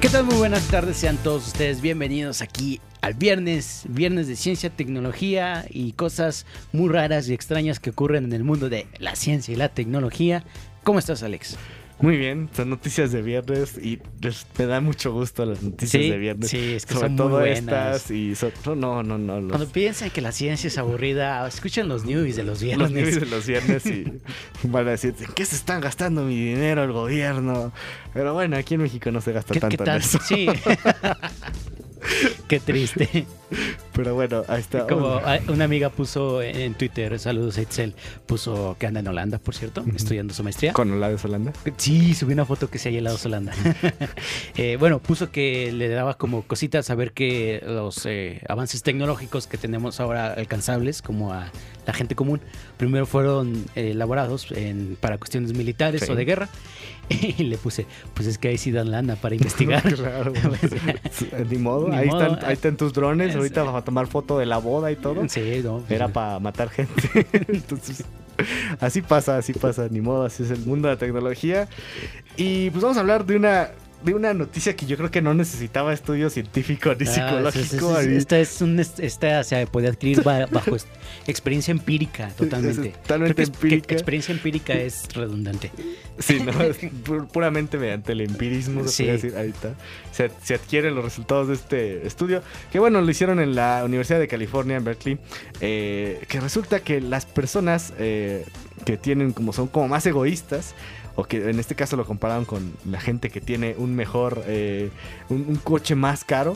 ¿Qué tal? Muy buenas tardes, sean todos ustedes bienvenidos aquí al viernes, viernes de ciencia, tecnología y cosas muy raras y extrañas que ocurren en el mundo de la ciencia y la tecnología. ¿Cómo estás, Alex? Muy bien, son noticias de viernes y les- me da mucho gusto las noticias Sí, de viernes. sí, es que Sobre son muy todo buenas. estas y so- no, no, no, los, Cuando piensan que la ciencia es aburrida, escuchen los news de los viernes. los news de los viernes y van a decir, ¿en qué se están gastando mi dinero el gobierno? Pero bueno, aquí en México no se gasta ¿Qué, tanto qué en eso. Sí. Qué triste. Pero bueno, ahí está. Como una amiga puso en Twitter, saludos a Itzel, puso que anda en Holanda, por cierto, estudiando su maestría. Con Hola de Holanda. Sí, subí una foto que se haya helado Holanda. Eh, bueno, puso que le daba como cositas saber que los eh, avances tecnológicos que tenemos ahora alcanzables, como a la gente común, primero fueron eh, elaborados en- para cuestiones militares Sí. o de guerra. Y le puse, pues es que ahí sí dan lana para investigar. Claro. Ni modo. Ni ahí, modo. Están, ahí están tus drones. Es- Ahorita vas a tomar foto de la boda y todo. Sí, no. pues, Era para matar gente. Entonces, así pasa, así pasa, ni modo, así es el mundo de la tecnología. Y pues vamos a hablar de una de una noticia que yo creo que no necesitaba estudio científico ni Ah, psicológico. es- es- ahí. esta es un, es- esta se puede adquirir ba- bajo experiencia empírica, totalmente. Totalmente empírica. experiencia empírica es redundante. Sí, no, es pu- puramente mediante el empirismo, se Sí. podría decir ahorita. Se, se adquieren los resultados de este estudio, que bueno, lo hicieron en la Universidad de California, en Berkeley, eh, que resulta que las personas eh, que tienen como son como más egoístas, o que en este caso lo compararon con la gente que tiene un mejor, eh, un, un coche más caro,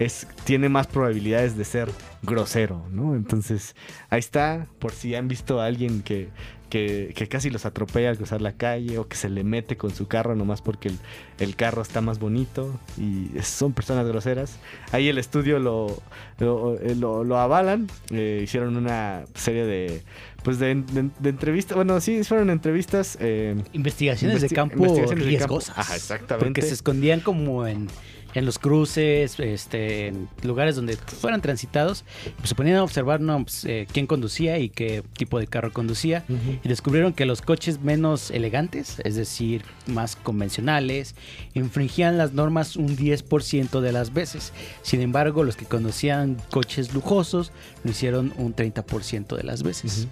es, tiene más probabilidades de ser grosero, ¿no? Entonces, ahí está, por si han visto a alguien que, que, que casi los atropella al cruzar la calle o que se le mete con su carro nomás porque el, el carro está más bonito y son personas groseras. Ahí el estudio lo, lo, eh, lo- lo avalan, eh, hicieron una serie de, pues de, de- de entrevistas, bueno, sí, fueron entrevistas. eh, Investigaciones de campo investigaciones de campo. riesgosas. Ajá, exactamente. Porque se escondían como en, en los cruces, este, en lugares donde fueran transitados. Pues se ponían a observar ¿no? Pues, eh, quién conducía y qué tipo de carro conducía. Y descubrieron que los coches menos elegantes, es decir, más convencionales, infringían las normas un 10% de las veces. Sin embargo, los que conducían coches lujosos lo hicieron un 30% de las veces.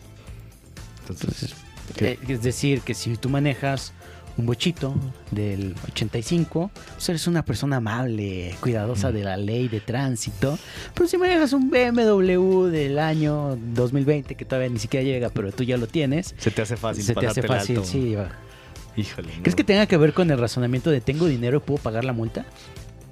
Entonces, Eh, es decir, que si tú manejas un bochito del 85, pues eres una persona amable, cuidadosa de la ley de tránsito. Pero si manejas un BMW del año 2020, que todavía ni siquiera llega, pero tú ya lo tienes, se te hace fácil se te hace fácil, alto. sí. va. Híjole. ¿Crees no. que tenga que ver con el razonamiento de tengo dinero y puedo pagar la multa?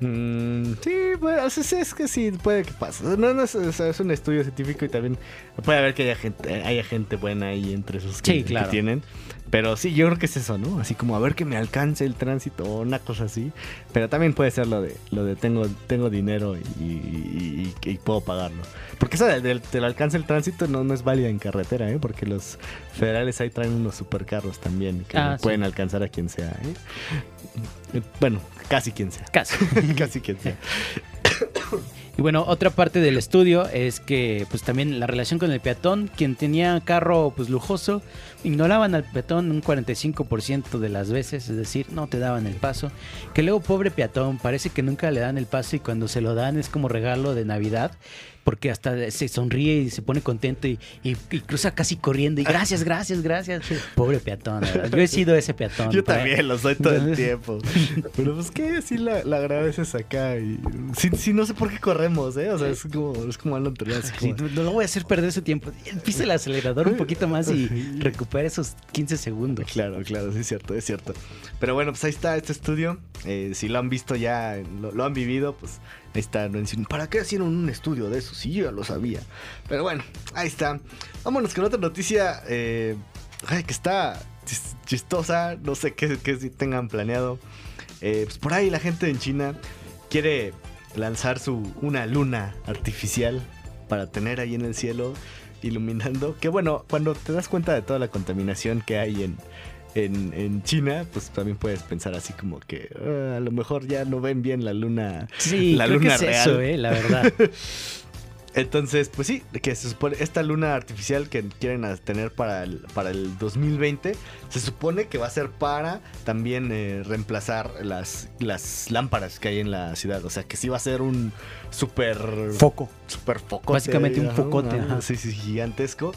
Mm, sí, bueno, es que sí, puede que pase. No, no es un estudio científico y también puede haber que haya gente, haya gente buena ahí entre esos que, Sí, claro. que tienen. Pero sí, yo creo que es eso, ¿no? Así como a ver que me alcance el tránsito o una cosa así. Pero también puede ser lo de, lo de tengo, tengo dinero y, y- y- y puedo pagarlo. Porque esa del, del- te lo alcanza el tránsito no, no es válida en carretera, ¿eh? Porque los federales ahí traen unos supercarros también que Ah, sí. pueden alcanzar a quien sea, ¿eh? Bueno, casi quien sea. Caso. Casi quien sea. Y bueno, otra parte del estudio es que pues también la relación con el peatón, quien tenía carro pues lujoso, ignoraban al peatón un 45% de las veces, es decir, no te daban el paso. Que luego pobre peatón, parece que nunca le dan el paso y cuando se lo dan es como regalo de Navidad, porque hasta se sonríe y se pone contento y, y- y cruza casi corriendo y gracias, gracias, gracias. Pobre peatón, verdad. yo he sido ese peatón. Yo también lo soy todo el tiempo. Pero pues que sí la, la agradeces acá y sí, sí, no sé por qué corremos, ¿eh? O sea, es como, es como algo anterior. así Sí, como- no, no lo voy a hacer perder su tiempo. Pisa el acelerador un poquito más y recupera esos 15 segundos. Claro, claro, sí es cierto, es cierto. Pero bueno, pues ahí está este estudio. Eh, si lo han visto ya, lo, lo han vivido, pues ahí está. ¿Para qué hicieron un estudio de eso? Sí, yo ya lo sabía. Pero bueno, ahí está. Vámonos con otra noticia eh, que está chis- chistosa. No sé qué, qué tengan planeado. Eh, pues por ahí la gente en China quiere lanzar su una luna artificial para tener ahí en el cielo iluminando. Que bueno, cuando te das cuenta de toda la contaminación que hay en, en, en China, pues también puedes pensar así como que "Ah, a lo mejor ya no ven bien la luna. Sí, la creo luna que es real. eso, eh, la verdad. Entonces, pues sí, que se supone, esta luna artificial que quieren tener para el, para el 2020, se supone que va a ser para también eh, reemplazar las, las lámparas que hay en la ciudad. O sea, que sí va a ser un super Foco. super foco. Básicamente un focote, ajá. Sí, sí, gigantesco.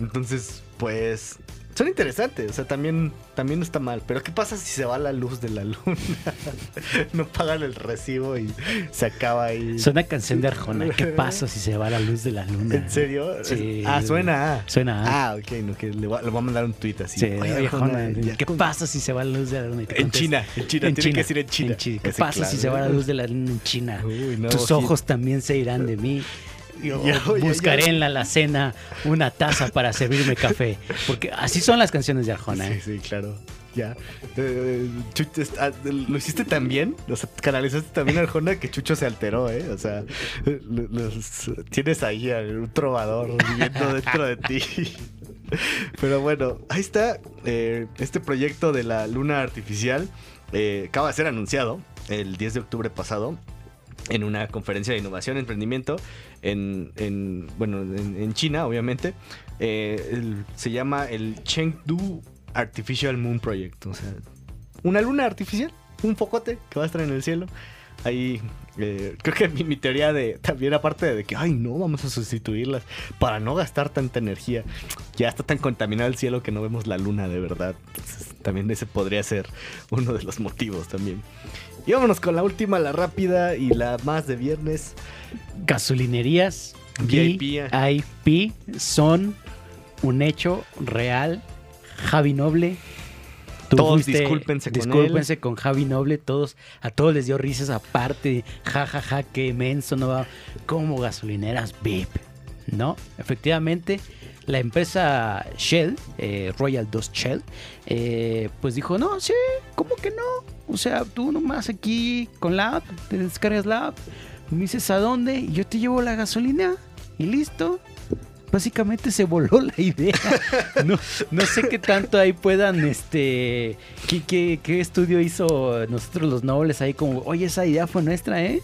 Entonces, pues son interesantes. O sea, también, también no está mal. Pero ¿qué pasa si se va la luz de la luna? no pagan el recibo y se acaba ahí. Suena canción de Arjona. ¿Qué pasa si se va la luz de la luna? ¿En serio? Sí. Ah, suena. ah. Suena a- Ah, ok, no, que le voy, a- le voy a mandar un tweet así. Sí, Oye, oye, Arjona, ¿qué pasa si se va la luz de la luna? En China, en China, tiene que decir en China. ¿Qué pasa si se va la luz de la luna en China? Uy, no, Tus sí. ojos también se irán de mí. Yo Ya, ya, buscaré ya. en la alacena una taza para servirme café. Porque así son las canciones de Arjona. Sí, ¿eh? sí, claro. Ya. Eh, Chucho, ah, lo hiciste tan bien, o sea, canalizaste también a Arjona que Chucho se alteró, ¿eh? O sea, los- tienes ahí a un trovador viviendo dentro de ti. Pero bueno, ahí está eh, este proyecto de la luna artificial. acaba de ser anunciado el 10 de octubre pasado en una conferencia de innovación emprendimiento en, en, bueno, en, en China, obviamente. Eh, el- se llama el Chengdu Artificial Moon Project. O sea, una luna artificial, un focote que va a estar en el cielo. Ahí, eh, creo que mi, mi teoría de también, aparte de que, ay, no, vamos a sustituirlas para no gastar tanta energía. Ya está tan contaminado el cielo que no vemos la luna de verdad. Entonces, también ese podría ser uno de los motivos también. Y vámonos con la última, la rápida y la más de viernes. Gasolinerías VIP. VIP son un hecho real. Javi Noble. tú Todos fuiste- discúlpense con discúlpense con Javi Noble. Todos, a todos les dio risas aparte. Ja, ja, ja, qué menso, no va. Como gasolineras VIP. ¿No? Efectivamente, la empresa Shell, eh, Royal Dust Shell, eh, pues dijo, no, sí, ¿cómo que no? O sea, tú nomás aquí con la app, te descargas la app, me dices a dónde y yo te llevo la gasolina y listo. Básicamente se voló la idea. No, no sé qué tanto ahí puedan, este, qué, qué, qué estudio hizo nosotros los nobles ahí como, oye, esa idea fue nuestra, ¿eh?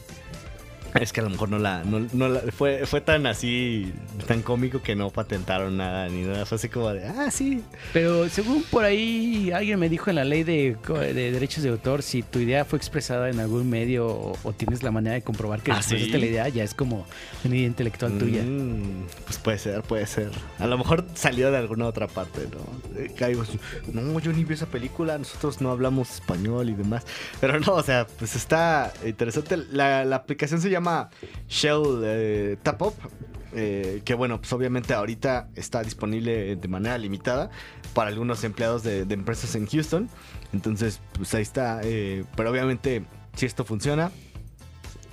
Es que a lo mejor no la, no, no la- fue, fue tan así, tan cómico que no patentaron nada ni nada. Fue así como de, ah, sí. Pero según por ahí alguien me dijo en la ley de, de derechos de autor, si tu idea fue expresada en algún medio o, o tienes la manera de comprobar que ¿Ah, expresaste sí? la idea, ya es como una idea intelectual tuya. Mm, pues puede ser, puede ser. A lo mejor salió de alguna otra parte, ¿no? Eh, caigo así, no, yo ni vi esa película, nosotros no hablamos español y demás. Pero no, o sea, pues está interesante. La, la aplicación se llama Shell eh, Tap Up. eh, que bueno, pues obviamente ahorita está disponible de manera limitada para algunos empleados de, de empresas en Houston. Entonces, pues ahí está. eh, pero obviamente, si esto funciona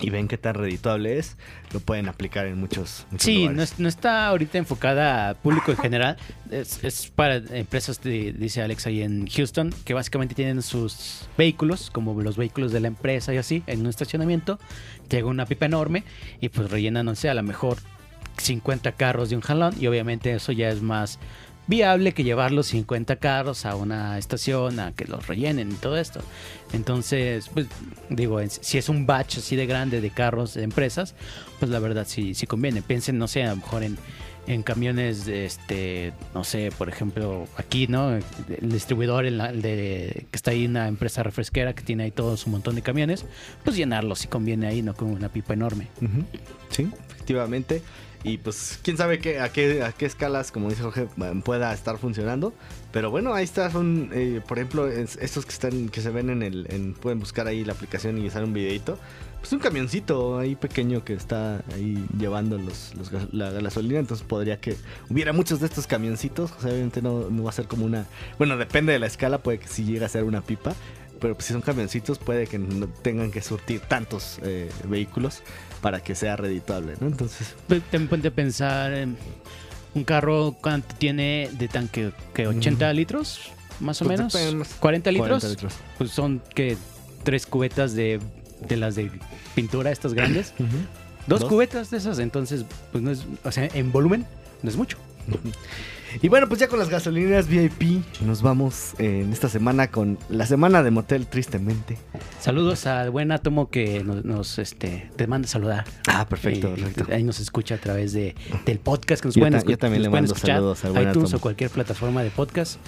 y ven qué tan redituable es, lo pueden aplicar en muchos, muchos Sí, no, es- no está ahorita enfocada a público en general. Es, es para empresas, de- dice Alex ahí en Houston, que básicamente tienen sus vehículos, como los vehículos de la empresa y así, en un estacionamiento. Llega una pipa enorme y pues rellenan, no sé, a lo mejor 50 carros de un jalón. Y obviamente eso ya es más viable que llevar los 50 carros a una estación, a que los rellenen y todo esto. Entonces, pues digo, si es un batch así de grande de carros de empresas, pues la verdad sí, sí conviene. Piensen, no sé, a lo mejor en, en camiones, este, no sé, por ejemplo, aquí, ¿no? El distribuidor en la- de, que está ahí una empresa refresquera que tiene ahí todo su montón de camiones, pues llenarlos si conviene ahí, no con una pipa enorme. Sí, efectivamente. Y pues quién sabe qué, a, qué, a qué escalas, como dice Jorge, pueda estar funcionando. Pero bueno, ahí está, eh, por ejemplo, es- estos que están, que se ven en el, en, pueden buscar ahí la aplicación y sale un videito. Pues un camioncito ahí pequeño que está ahí llevando los, los la gasolina. Entonces podría que hubiera muchos de estos camioncitos. Obviamente no, no va a ser como una. Bueno, depende de la escala, puede que sí llegue a ser una pipa. Pero pues, si son camioncitos, puede que no tengan que surtir tantos eh, vehículos para que sea redituable, ¿no? Entonces, Pues, ponte a pensar en un carro, ¿cuánto tiene de tanque? que ¿80 litros? Más o Pues menos. depende. 40 litros. 40 litros. Pues son que tres cubetas de, de las de pintura, estas grandes. Dos, Dos. cubetas de esas, entonces, pues no es, o sea, en volumen no es mucho. Y bueno, pues ya con las gasolineras VIP nos vamos eh, en esta semana con la semana de motel, tristemente. Saludos al buen átomo que nos, nos, este, te manda saludar. Ah, perfecto, Y perfecto. Ahí nos escucha a través de, del podcast que nos Yo pueden, ta- yo también le mando escuchar. saludos al buen iTunes átomo. o cualquier plataforma de podcast.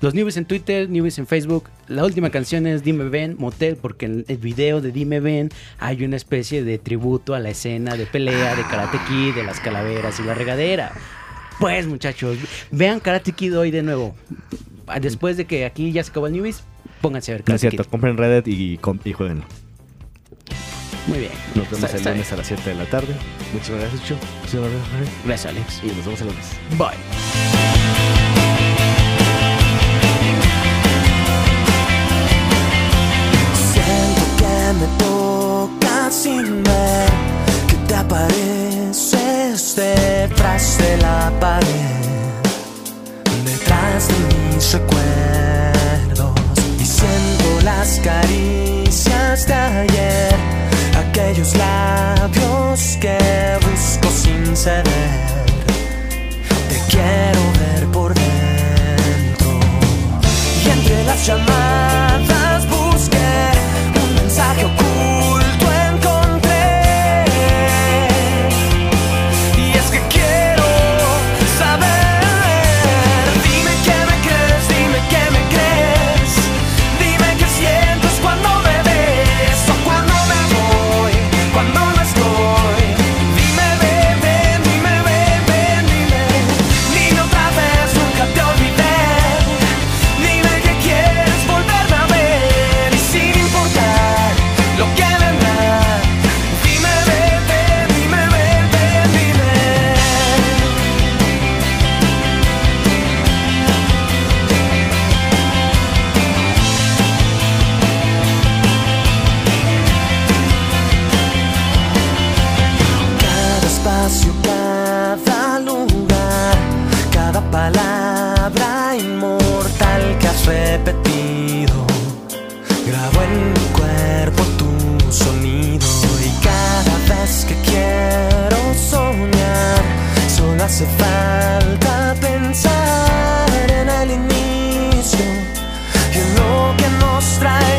Los newbies en Twitter, newbies en Facebook. La última canción es Dime Ven, Motel, porque en el video de Dime Ven hay una especie de tributo a la escena de pelea de Karate Kid, de las calaveras y la regadera. Pues muchachos, vean Karate Kid hoy de nuevo. Después de que aquí ya se acabó el newbies, pónganse a ver No es Karate cierto, compren Reddit y, y jueguenlo. Muy bien. Nos vemos Está- el está lunes bien. a las 7 de la tarde. Muchas gracias, Chu. Muchas. Gracias, Alex. Y nos vemos el lunes. Bye. La pared, detrás de mis recuerdos. Y siento las caricias de ayer, aquellos labios que busco sin ceder. Lo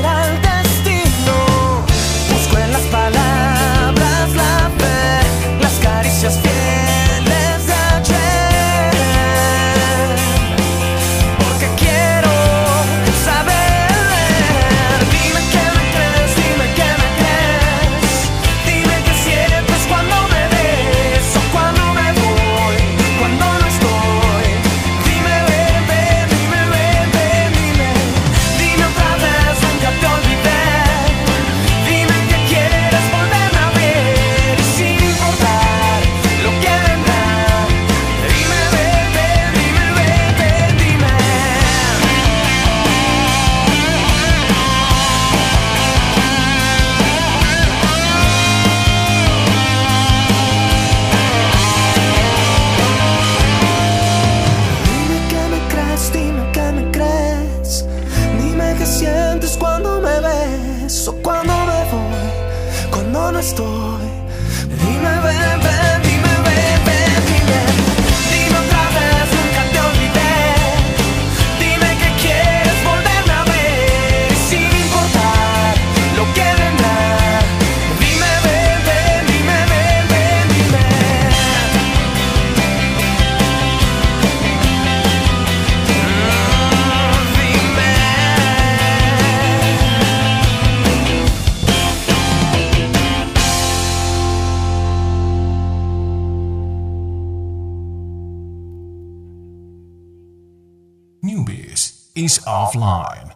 cuando is offline.